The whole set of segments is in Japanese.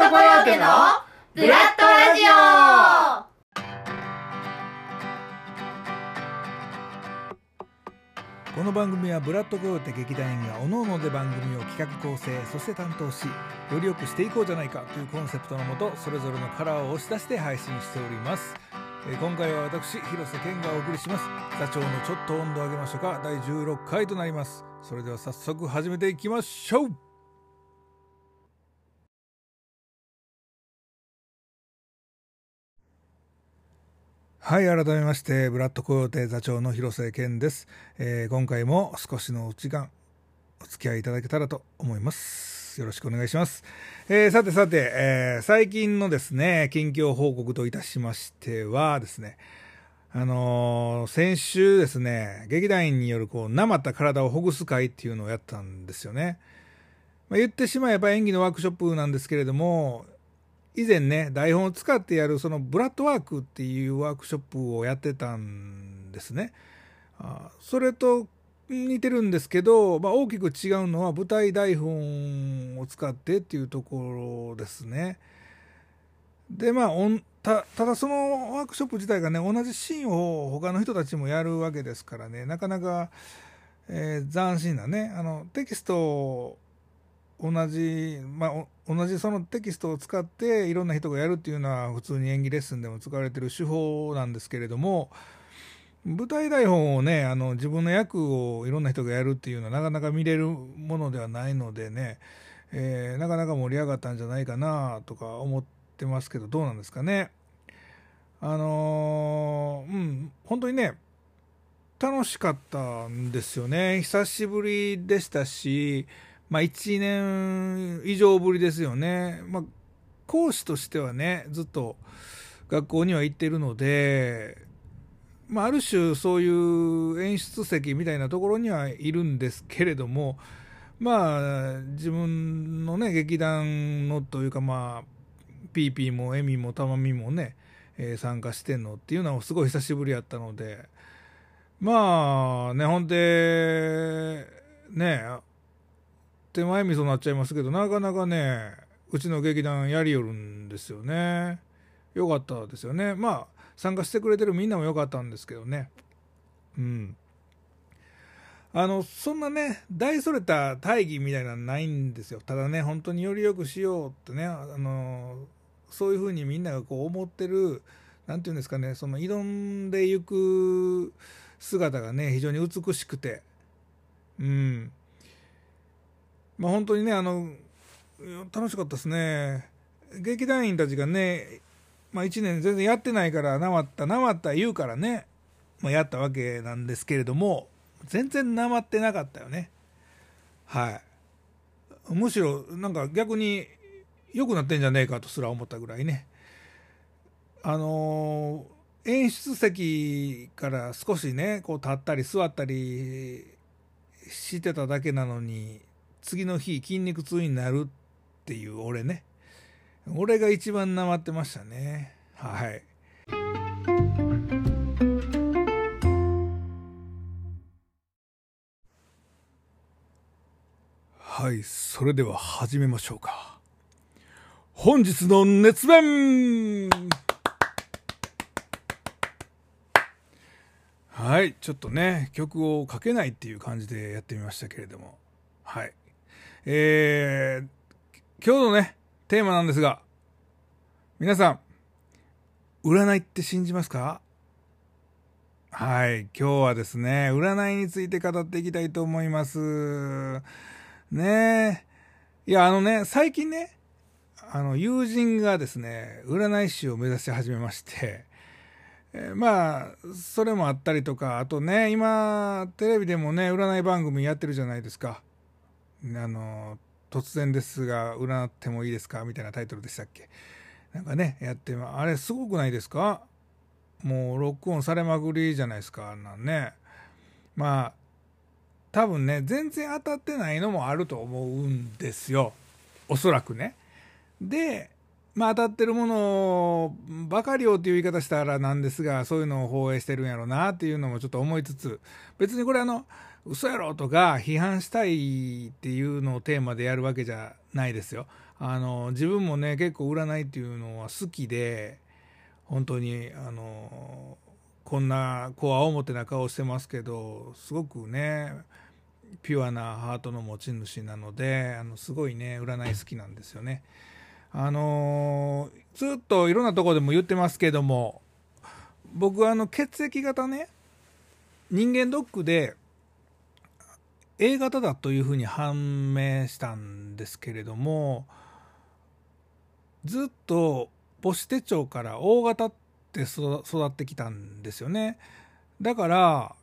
トコヨーテのブラッドラジオ。この番組はブラッドコヨーテ劇団員が各々で番組を企画構成そして担当しより良くしていこうじゃないかというコンセプトのもとそれぞれのカラーを押し出して配信しております。え今回は私広瀬健がお送りします。座長のちょっと温度上げましょうか。第16回となります。それでは早速始めていきましょう。はい改めましてブラッドコヨー座長の広瀬健です、えー今回も少しのお時間お付き合いいただけたらと思います。よろしくお願いします、えーさてさて、えー最近のですね近況報告といたしましてはですねあのー先週ですね劇団員によるこうなまった体をほぐす会っていうのをやったんですよね、まあ、言ってしまえば演技のワークショップなんですけれども以前ね台本を使ってやるそのブラッドワークっていうワークショップをやってたんですね。あそれと似てるんですけど、まあ、大きく違うのは舞台台本を使ってっていうところですね。でまあただそのワークショップ自体がね同じシーンを他の人たちもやるわけですからねなかなか、えー斬新なねあのテキスト同じ、まあ、同じそのテキストを使っていろんな人がやるっていうのは普通に演技レッスンでも使われてる手法なんですけれども舞台台本をねあの自分の役をいろんな人がやるっていうのはなかなか見れるものではないのでね、えーなかなか盛り上がったんじゃないかなとか思ってますけどどうなんですかね。あのーうん本当にね楽しかったんですよね久しぶりでしたしまあ、1年以上ぶりですよね。まあ、講師としてはね、ずっと学校には行ってるので、まあ、ある種そういう演出席みたいなところにはいるんですけれども、まあ、自分のね、劇団のというか、まあ、ピーピーもエミもタマミもね、えー参加してんのっていうのはすごい久しぶりやったので、まあ、ね、ほんで、ね、手前味噌になっちゃいますけどなかなかねうちの劇団やりよるんですよね。よかったですよね。まあ参加してくれてるみんなもよかったんですけどね。うん。あのそんなね大それた大義みたいなのないんですよ。ただね本当により良くしようってねあのそういうふうにみんながこう思ってるなんていうんですかねその挑んでいく姿がね非常に美しくて。うん。まあ本当にねあの楽しかったですね。劇団員たちがね、まあ、1年全然やってないからなまったなまった言うからね、まあ、やったわけなんですけれども全然なまってなかったよね。はい。むしろなんか逆に良くなってんじゃねえかとすら思ったぐらいね。あのー演出席から少しねこう立ったり座ったりしてただけなのに次の日筋肉痛になるっていう俺ね。俺が一番なまってましたね。はい。はいそれでは始めましょうか。本日の熱弁。はいちょっとね曲をかけないっていう感じでやってみましたけれども。はい。えー、今日のねテーマなんですが皆さん占いって信じますか？はい今日はですね占いについて語っていきたいと思います。ねえ。いやあのね最近ねあの友人がですね占い師を目指し始めましてえーまあそれもあったりとかあとね今テレビでもね占い番組やってるじゃないですか。あの突然ですが占ってもいいですか？みたいなタイトルでしたっけ？なんかねやってあれすごくないですか？もうロックオンされまくりじゃないですか？あんなんね。まあ多分ね全然当たってないのもあると思うんですよ。おそらくね。でまあ当たってるものばかりをっていう言い方したらなんですがそういうのを放映してるんやろうなっていうのもちょっと思いつつ別にこれあの嘘やろとか批判したいっていうのをテーマでやるわけじゃないですよあの自分もね結構占いっていうのは好きで本当にあのこんなこう青表な顔してますけどすごくねピュアなハートの持ち主なのであのすごいね占い好きなんですよね。あのずっといろんなとこでも言ってますけども僕はあの血液型ね人間ドックで A 型だというふうに判明したんですけれどもずっと母子手帳から O 型って育ってきたんですよね。だから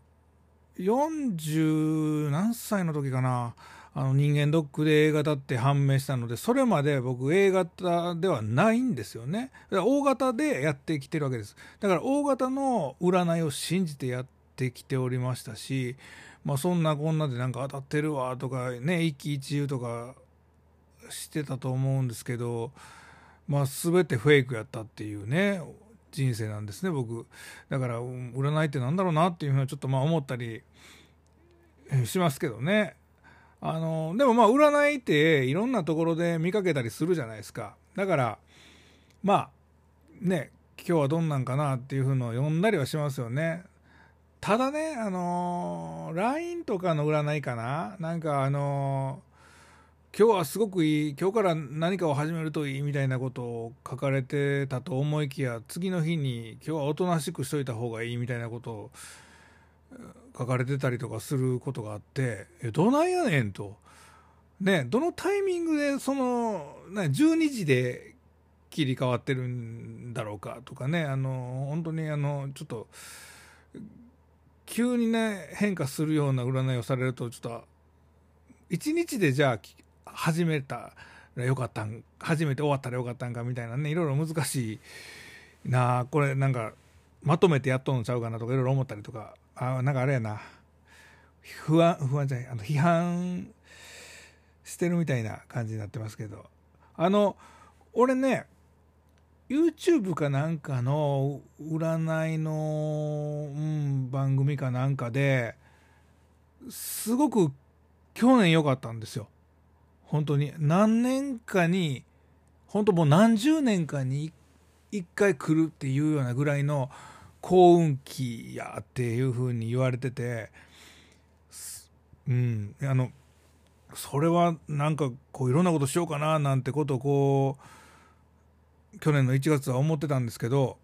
40何歳の時かなあの人間ドックで A 型って判明したのでそれまで僕 A 型ではないんですよね。だから O 型でやってきてるわけです。だから O 型の占いを信じてやってきておりましたしまあそんなこんなでなんか当たってるわとかね一喜一憂とかしてたと思うんですけどまあ全てフェイクやったっていうね人生なんですね僕。だから占いってなんだろうなっていうふうにちょっとまあ思ったりしますけどね。あのでもまあ占いっていろんなところで見かけたりするじゃないですか。だからまあね今日はどんなんかなっていうふうのを読んだりはしますよね。ただねあの LINE とかの占いかななんかあの今日はすごくいい今日から何かを始めるといいみたいなことを書かれてたと思いきや次の日に今日はおとなしくしといた方がいいみたいなことを書かれてたりとかすることがあってえどないやねんと。ね、どのタイミングでその、ね、12時で切り替わってるんだろうかとかねあの本当にあのちょっと急にね変化するような占いをされるとちょっと1日でじゃあ始めたらよかったん初めて終わったらよかったんかみたいなねいろいろ難しいなこれなんかまとめてやっとんのちゃうかなとかいろいろ思ったりとかあなんかあれやな。不安不安じゃないあの批判してるみたいな感じになってますけど。あの俺ね YouTube かなんかの占いの、うん、番組かなんかですごく去年良かったんですよ。本当に。何年かに本当もう何十年かに一回来るっていうようなぐらいの幸運期やっていうふうに言われててうんあのそれはなんかこういろんなことしようかななんてことをこう去年の1月は思ってたんですけど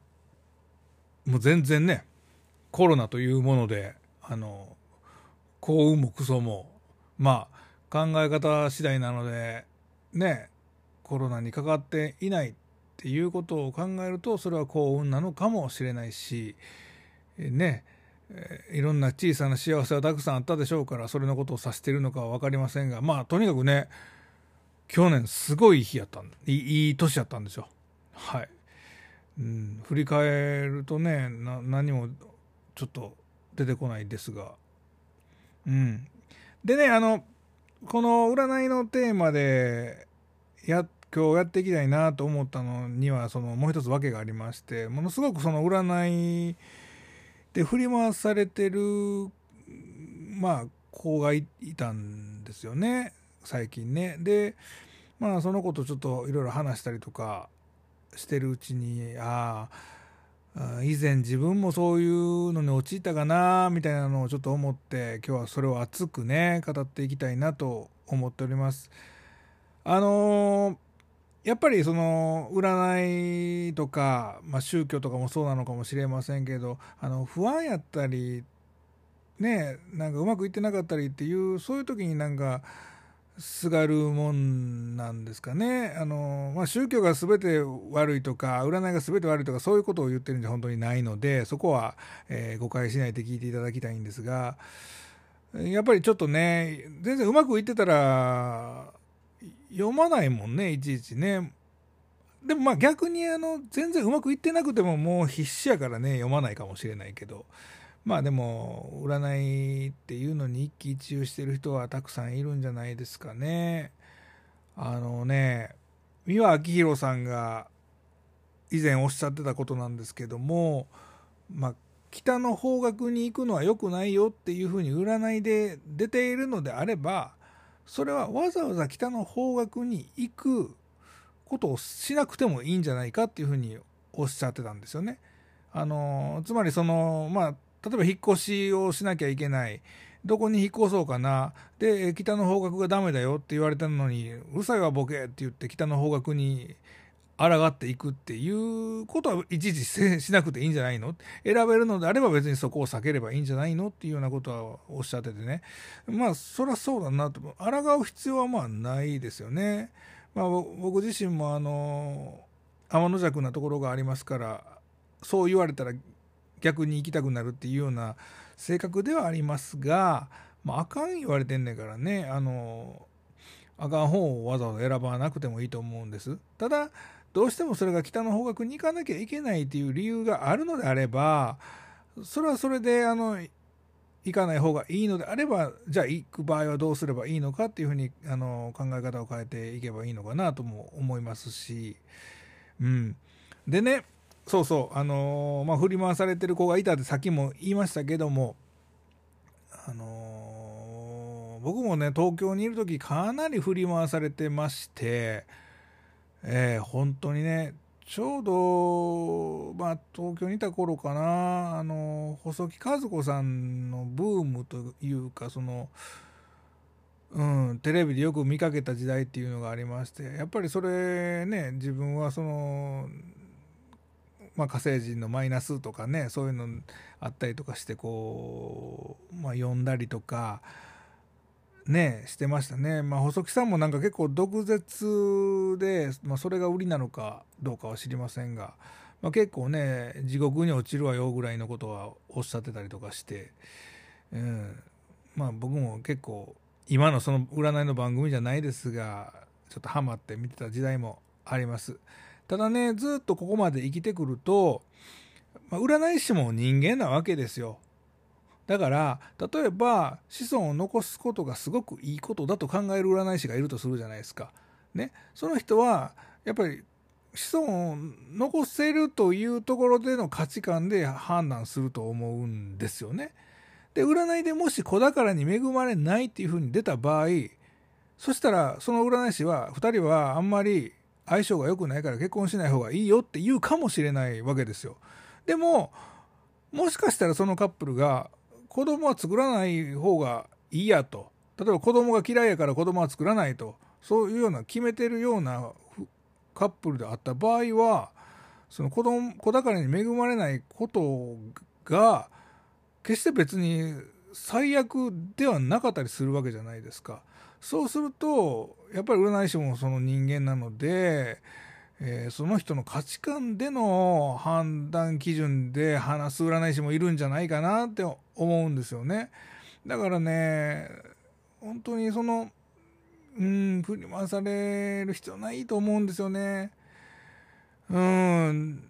もう全然ねコロナというものであの幸運もクソもまあ考え方次第なのでねコロナにかかっていないっていうことを考えるとそれは幸運なのかもしれないしねいろんな小さな幸せはたくさんあったでしょうからそれのことを指しているのかは分かりませんがまあとにかくね去年すごい日やったんいいい年やったんですよ。はい、うん、振り返るとね何もちょっと出てこないですが。うん。でねあのこの占いのテーマでや今日やっていきたいなと思ったのにはそのもう一つ訳がありましてものすごくその占いで振り回されてるまあ子がいたんですよね最近ね。でまあその子とちょっといろいろ話したりとかしてるうちにああ以前自分もそういうのに陥ったかなみたいなのをちょっと思って今日はそれを熱くね語っていきたいなと思っております。あのーやっぱりその占いとか、まあ、宗教とかもそうなのかもしれませんけどあの不安やったりねなんかうまくいってなかったりっていうそういう時になんかすがるもんなんですかね。あの、まあ、宗教が全て悪いとか占いが全て悪いとかそういうことを言ってるんじゃ本当にないのでそこは、えー、誤解しないで聞いていただきたいんですがやっぱりちょっとね全然うまくいってたら読まないもんねいちいちね。でもまあ逆にあの全然うまくいってなくてももう必死やからね読まないかもしれないけど。まあでも占いっていうのに一喜一憂してる人はたくさんいるんじゃないですかねあのね三輪明宏さんが以前おっしゃってたことなんですけどもまあ北の方角に行くのは良くないよっていうふうに占いで出ているのであればそれはわざわざ北の方角に行くことをしなくてもいいんじゃないかっていうふうにおっしゃってたんですよね。あのつまりそのまあ例えば引っ越しをしなきゃいけない。どこに引っ越そうかな。で北の方角がダメだよって言われたのにうるさいわボケって言って北の方角に抗っていくっていうことはいちいちしなくていいんじゃないの？選べるのであれば別にそこを避ければいいんじゃないのっていうようなことはおっしゃっててね。まあそりゃそうだなと。抗う必要はまあないですよね。まあ、僕自身もあの天の弱なところがありますからそう言われたら逆に行きたくなるっていうような性格ではありますが、まあ、あかん言われてんねんからねあのあかん方をわざわざ選ばなくてもいいと思うんです。ただどうしてもそれが北の方角に行かなきゃいけないっていう理由があるのであればそれはそれであの行かない方がいいのであればじゃあ行く場合はどうすればいいのかっていうふうにあの考え方を変えていけばいいのかなとも思いますし、うん、でねそうそうあのまあ振り回されてる子がいたってさっきも言いましたけどもあの僕もね東京にいる時かなり振り回されてまして。えー、本当にねちょうど、まあ、東京にいた頃かなあの細木和子さんのブームというかその、うん、テレビでよく見かけた時代っていうのがありましてやっぱりそれね自分はその、まあ、火星人のマイナスとかねそういうのあったりとかしてこう、まあ、読んだりとか。ねしてましたね、まあ、細木さんもなんか結構毒舌で、まあ、それが売りなのかどうかは知りませんが、まあ、結構ね地獄に落ちるわよぐらいのことはおっしゃってたりとかして、うん、まあ僕も結構今のその占いの番組じゃないですがちょっとハマって見てた時代もありますただねずっとここまで生きてくると、まあ、占い師も人間なわけですよだから例えば子孫を残すことがすごくいいことだと考える占い師がいるとするじゃないですか。ね、その人はやっぱり子孫を残せるというところでの価値観で判断すると思うんですよね。で占いでもし子宝に恵まれないっていうふうに出た場合そしたらその占い師は2人はあんまり相性が良くないから結婚しない方がいいよって言うかもしれないわけですよ。でももしかしたらそのカップルが子供は作らない方がいいやと例えば子供が嫌いやから子供は作らないとそういうような決めてるようなカップルであった場合はその子供子宝に恵まれないことが決して別に最悪ではなかったりするわけじゃないですか。そうするとやっぱり占い師もその人間なのでえー、その人の価値観での判断基準で話す占い師もいるんじゃないかなって思うんですよね。だからね、本当にその、うん、振り回される必要ないと思うんですよね。うん、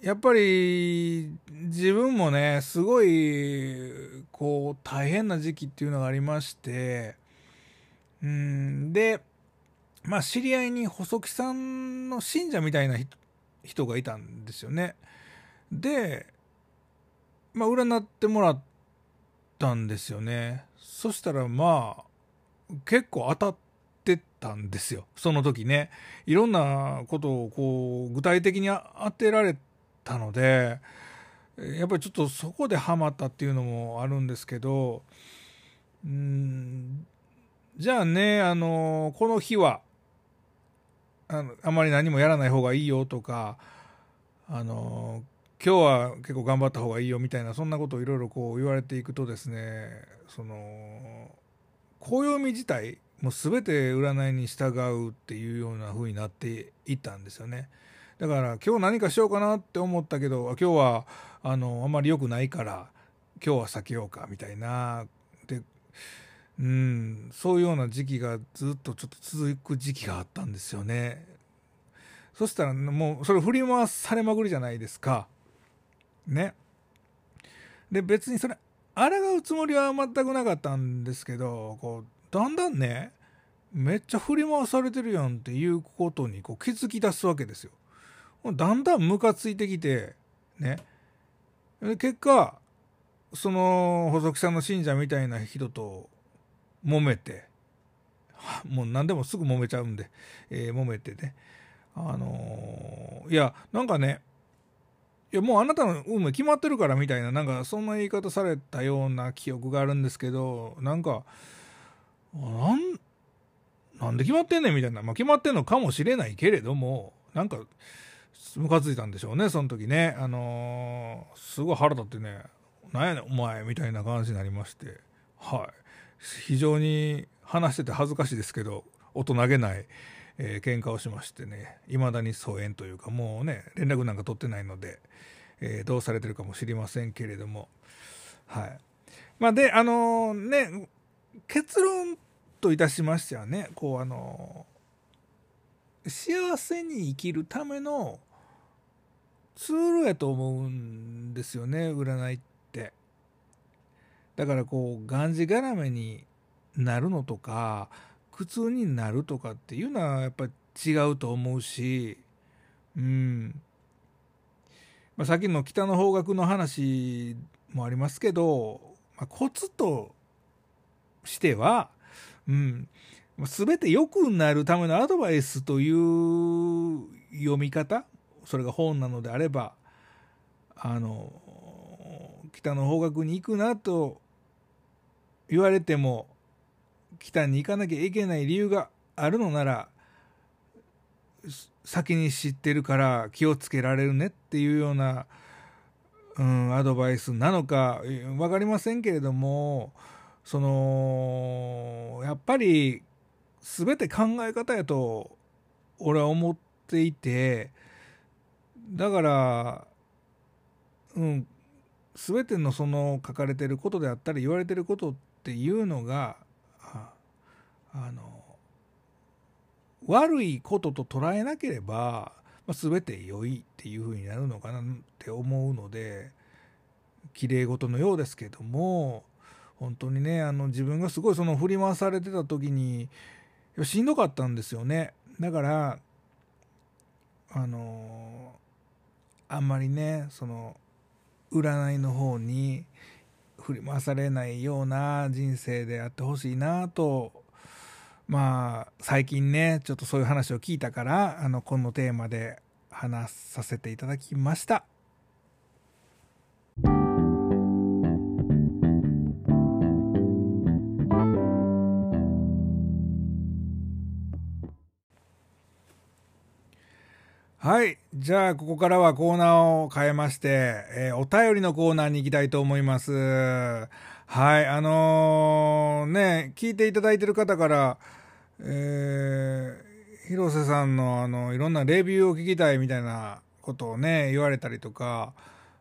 やっぱり自分もね、すごい、こう、大変な時期っていうのがありまして、うん、で、まあ、知り合いに細木さんの信者みたいな人がいたんですよね。で、まあ、占ってもらったんですよね。そしたら、まあ、結構当たってたんですよ。その時ね。いろんなことをこう、具体的に当てられたので、やっぱりちょっとそこでハマったっていうのもあるんですけど、うん、じゃあね、あの、この日は、あのあまり何もやらない方がいいよとかあの今日は結構頑張った方がいいよみたいなそんなことをいろいろこう言われていくとですねその暦自体もう全て占いに従うっていうような風になっていったんですよね。だから今日何かしようかなって思ったけど今日はあのあんまり良くないから今日は避けようかみたいなでうん、そういうような時期がずっとちょっと続く時期があったんですよね。そしたらもうそれ振り回されまくりじゃないですか。ね。で別にそれ抗うつもりは全くなかったんですけどこうだんだんねめっちゃ振り回されてるやんっていうことにこう気づき出すわけですよ。だんだんムカついてきてね結果その細木さんの信者みたいな人と揉めて。もう何でもすぐ揉めちゃうんで、えー、揉めてね。あのーいやなんかねいやもうあなたの運命決まってるからみたいななんかそんな言い方されたような記憶があるんですけどなんかなんなんで決まってんねんみたいな、まあ、決まってんのかもしれないけれどもなんかムカついたんでしょうねその時ね。あのーすごい腹立ってね「なんやねんお前」みたいな感じになりまして。はい。非常に話してて恥ずかしいですけど大人げない、えー喧嘩をしましてねいまだに疎遠というかもうね連絡なんか取ってないので、えーどうされてるかもしれませんけれどもはい。まあであのね結論といたしましてはねこうあの幸せに生きるためのツールやと思うんですよね占いって。だからこうがんじがらめになるのとか苦痛になるとかっていうのはやっぱ違うと思うしうん、まあ、さっきの北の方角の話もありますけど、まあ、コツとしては、うん、まあ全て良くなるためのアドバイスという読み方それが本なのであればあの北の方角に行くなと言われても北に行かなきゃいけない理由があるのなら先に知ってるから気をつけられるねっていうような、うん、アドバイスなのか分かりませんけれどもそのやっぱり全て考え方やと俺は思っていてだからうん全てのその書かれてることであったり言われてることっていうのがあの悪いことと捉えなければ、まあ、全て良いっていうふうになるのかなって思うので綺麗事のようですけども本当にねあの自分がすごいその振り回されてた時にしんどかったんですよね。だからあのあんまりねその占いの方に振り回されないような人生であってほしいなとまあ最近ねちょっとそういう話を聞いたからあのこのテーマで話させていただきました。はい。じゃあ、ここからはコーナーを変えまして、えーお便りのコーナーに行きたいと思います。はい。あのーね、聞いていただいてる方から、えー広瀬さんの、あの、いろんなレビューを聞きたいみたいなことをね、言われたりとか、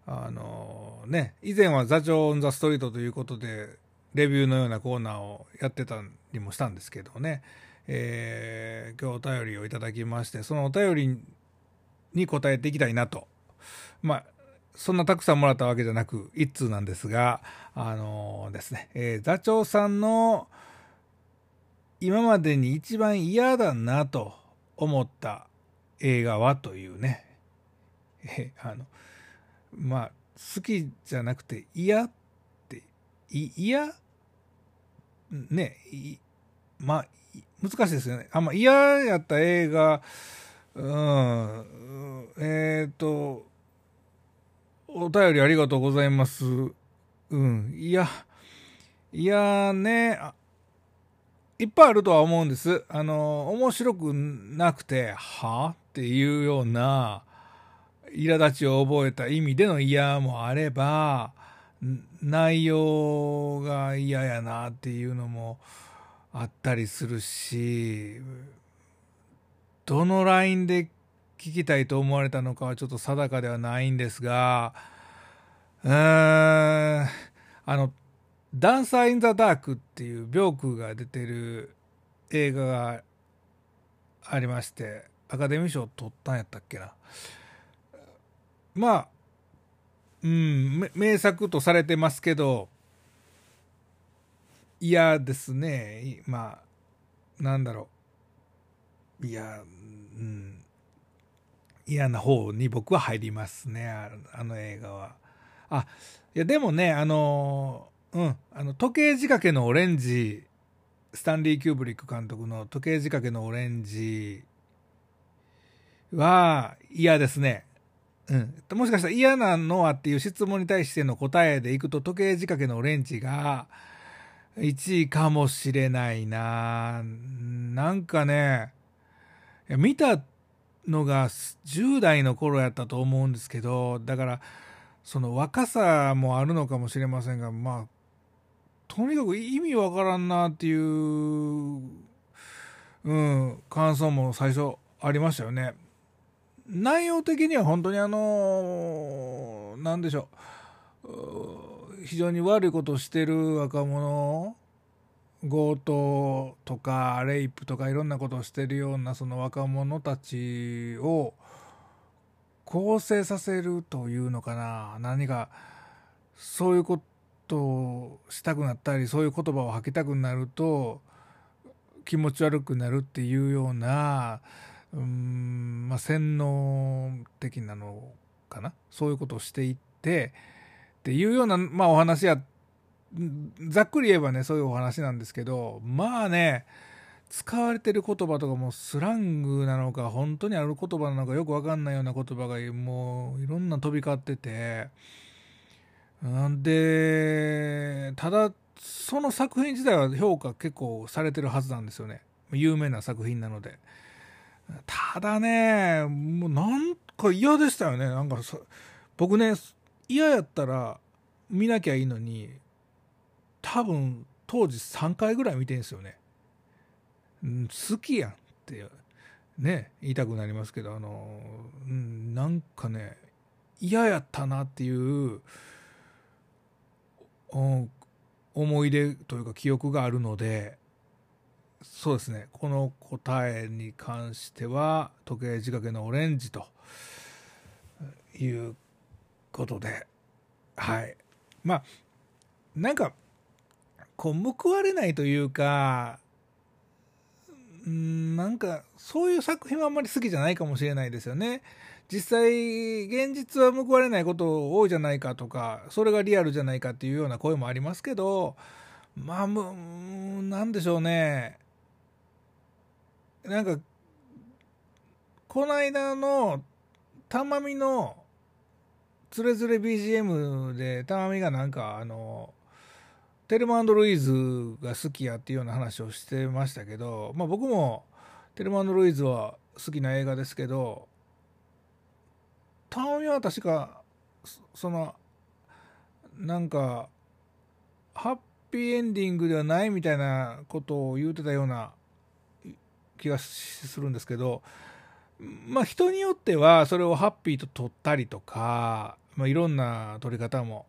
あのーね、以前は座長オンザストリートということで、レビューのようなコーナーをやってたりもしたんですけどね、えー今日お便りをいただきまして、そのお便りに答えていきたいなと。まあ、そんなたくさんもらったわけじゃなく、一通なんですが、あのーですね、えー座長さんの今までに一番嫌だなと思った映画はというね、えーあの、まあ、好きじゃなくて嫌って、嫌？ね、いまあ、難しいですよね。あんま嫌やった映画、うん、えっ、と、お便りありがとうございます。うん、いや、いやね、いっぱいあるとは思うんです。あの、面白くなくて、はっていうような、苛立ちを覚えた意味での嫌もあれば、内容が嫌やなっていうのもあったりするし、どのラインで聞きたいと思われたのかはちょっと定かではないんですが、うーん、あの、ダンサー・イン・ザ・ダークっていうビョークが出てる映画がありまして、アカデミー賞取ったんやったっけな。まあ、うん、名作とされてますけど、嫌ですね。まあ、なんだろう。いや、うん、嫌な方に僕は入りますね、あの映画は。あ、いや、でもね、あの、うん、あの、時計仕掛けのオレンジ、スタンリー・キューブリック監督の時計仕掛けのオレンジは嫌ですね。うん、もしかしたら嫌なのはっていう質問に対しての答えでいくと時計仕掛けのオレンジが1位かもしれないななんかね見たのが10代の頃やったと思うんですけどだからその若さもあるのかもしれませんがまあとにかく意味わからんなっていう、うん、感想も最初ありましたよね。内容的には本当にあの何でしょう非常に悪いことをしてる若者強盗とかレイプとかいろんなことをしてるようなその若者たちを構成させるというのかな。何かそういうことをしたくなったりそういう言葉を吐きたくなると気持ち悪くなるっていうようなうんまあ洗脳的なのかな。そういうことをしていってっていうような、まあ、お話やっざっくり言えばねそういうお話なんですけどまあね使われてる言葉とかもスラングなのか本当にある言葉なのかよく分かんないような言葉がもういろんな飛び交ってて。んでただその作品自体は評価結構されてるはずなんですよね。有名な作品なので。ただねもうなんか嫌でしたよね。なんか僕ね嫌やったら見なきゃいいのに多分当時3回ぐらい見てんですよね。好きやんってね言いたくなりますけどあの、うん、なんかね嫌やったなっていう、思い出というか記憶があるのでそうですねこの答えに関しては時計仕掛けのオレンジということではいまあなんかこう報われないというかんなんかそういう作品はあんまり好きじゃないかもしれないですよね。実際現実は報われないこと多いじゃないかとかそれがリアルじゃないかっていうような声もありますけどまあなんでしょうねなんかこの間のたまみのつれづれ BGM でたまみがなんかあのテルマルイーズが好きやっていうような話をしてましたけど、まあ、僕もテルマルイーズは好きな映画ですけどタオミは確かそのなんかハッピーエンディングではないみたいなことを言うてたような気がするんですけどまあ人によってはそれをハッピーと取ったりとか、まあ、いろんな取り方も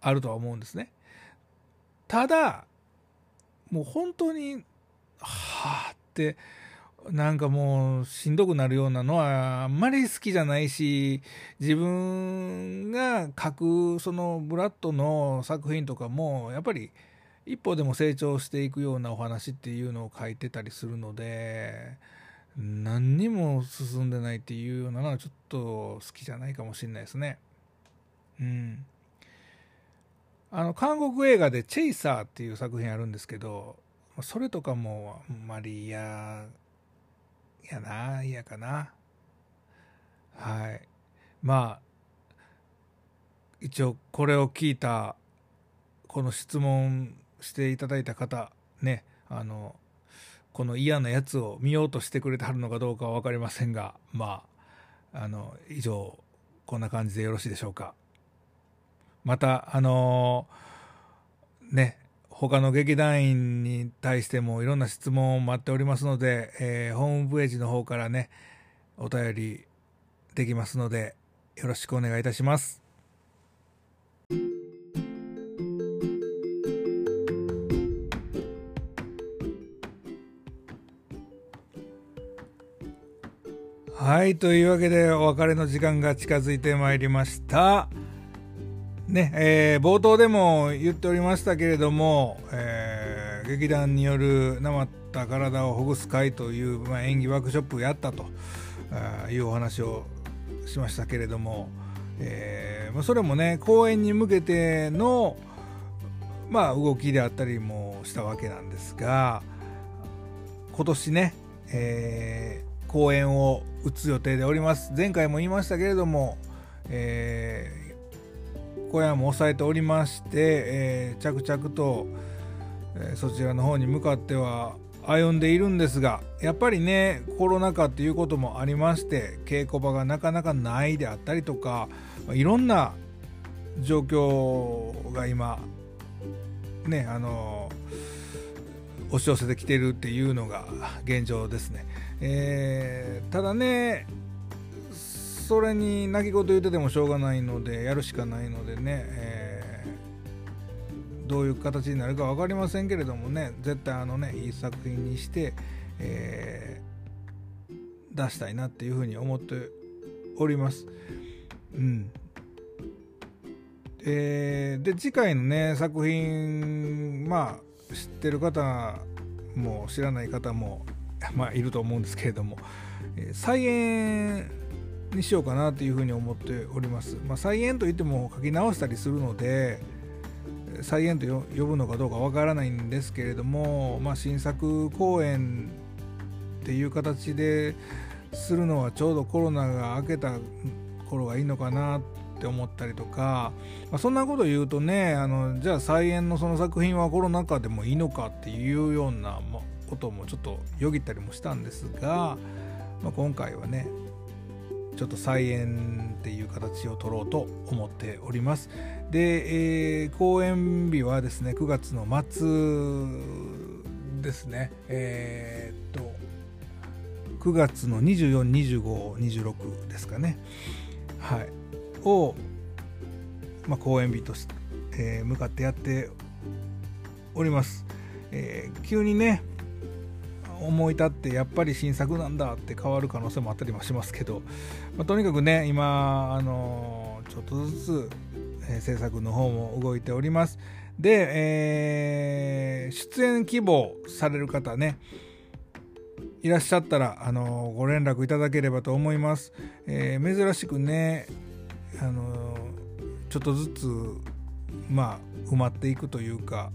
あるとは思うんですね。ただもう本当にはあってなんかもうしんどくなるようなのはあんまり好きじゃないし自分が書くそのブラッドの作品とかもやっぱり一歩でも成長していくようなお話っていうのを書いてたりするので何にも進んでないっていうようなのはちょっと好きじゃないかもしれないですね。うんあの韓国映画で「チェイサー」っていう作品あるんですけどそれとかもあんまり嫌やな嫌かなはいまあ一応これを聞いたこの質問していただいた方ねあのこの嫌なやつを見ようとしてくれてはるのかどうかは分かりませんがまああの以上こんな感じでよろしいでしょうか。またあのー、ね他の劇団員に対してもいろんな質問を待っておりますので、えー、ホームページの方からねお便りできますのでよろしくお願いいたします。はい、というわけでお別れの時間が近づいてまいりました。ねえー、冒頭でも言っておりましたけれども、えー、劇団によるなまった体をほぐす会という、まあ、演技ワークショップをやったというお話をしましたけれども、えーま、それもね公演に向けての、まあ、動きであったりもしたわけなんですが今年ね、え公演を打つ予定でおります。前回も言いましたけれども、えー、公演も抑えておりまして、えー、着々と、えー、そちらの方に向かっては歩んでいるんですがやっぱりねコロナ禍っていうこともありまして稽古場がなかなかないであったりとかいろんな状況が今ねあの押し寄せてきてるっていうのが現状ですね、えー、ただねそれに泣き言言っててもしょうがないのでやるしかないのでね、えー、どういう形になるか分かりませんけれどもね絶対あのねいい作品にして、えー、出したいなっていうふうに思っております。うん、えー、で次回のね作品まあ知ってる方も知らない方も、まあ、いると思うんですけれども、えー、再演にしようかなというふうに思っております。まあ、再演といっても書き直したりするので再演と呼ぶのかどうかわからないんですけれども、まあ、新作公演っていう形でするのはちょうどコロナが明けた頃がいいのかなって思ったりとか、まあ、そんなこと言うとねあのじゃあ再演のその作品はコロナ禍でもいいのかっていうようなこともちょっとよぎったりもしたんですが、まあ、今回はねちょっと再演っていう形を取ろうと思っております。で、えー、公演日はですね9月の末ですね。えー、っと9月の242526ですかね。はい。を、まあ、公演日として、えー、向かってやっております、えー、急にね思い立ってやっぱり新作なんだって変わる可能性もあったりもしますけど、まあ、とにかくね今あのちょっとずつ、えー、制作の方も動いております。で、えー、出演希望される方ねいらっしゃったら、あのご連絡いただければと思います、えー、珍しくねあのちょっとずつまあ埋まっていくというか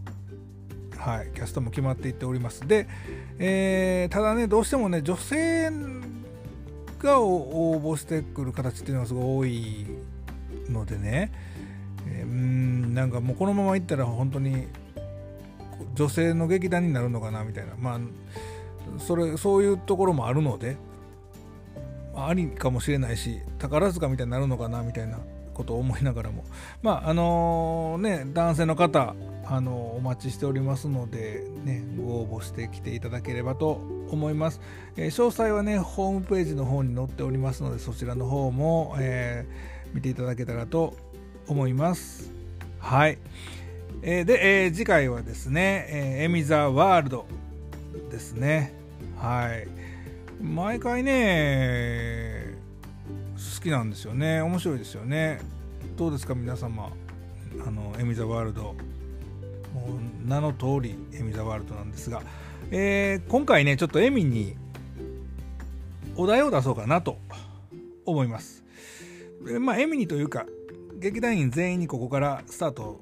はいキャストも決まっていっております。で、えー、ただねどうしてもね女性が応募してくる形っていうのがすごい多いのでね、えー、うんなんかもうこのままいったら本当に女性の劇団になるのかなみたいな。まあそれそういうところもあるのでありかもしれないし宝塚みたいになるのかなみたいな。ことを思いながらも。まああのね男性の方あのお待ちしておりますので、ね、ご応募してきていただければと思います、えー、詳細はねホームページの方に載っておりますのでそちらの方も、えー、見ていただけたらと思います。はい、えー、で、えー、次回はですね、えー、エミザワールドですね。はい。毎回ね好きなんですよね。面白いですよね。どうですか皆様。あのエミザワールド。もう名の通りエミザワールドなんですが、えー、今回ねちょっとエミにお題を出そうかなと思います。まあエミにというか劇団員全員にここからスタート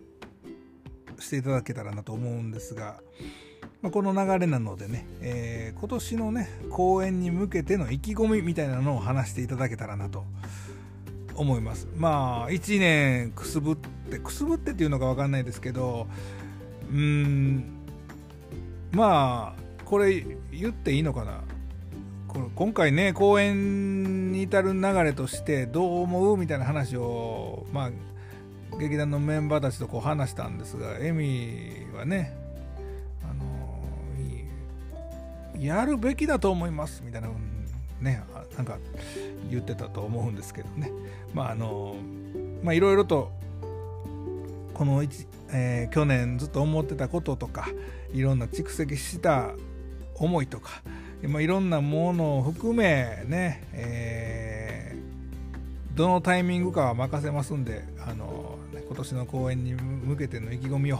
していただけたらなと思うんですが。まあ、この流れなのでね、えー、今年のね公演に向けての意気込みみたいなのを話していただけたらなと思います。まあ1年くすぶってくすぶってっていうのか分かんないですけどうーんまあこれ言っていいのかな。これ今回ね公演に至る流れとしてどう思うみたいな話をまあ劇団のメンバーたちとこう話したんですがエミはねやるべきだと思いますみたいなねなんか言ってたと思うんですけどねまああのまあいろいろとこのえー、去年ずっと思ってたこととかいろんな蓄積した思いとか、まあ、いろんなものを含めね、えー、どのタイミングかは任せますんであの今年の公演に向けての意気込みを、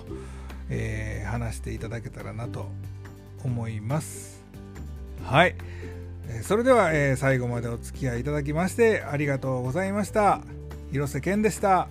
えー、話していただけたらなと思います。はい。それでは、えー、最後までお付き合いいただきましてありがとうございました。広瀬健でした。